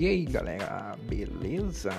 E aí galera, beleza?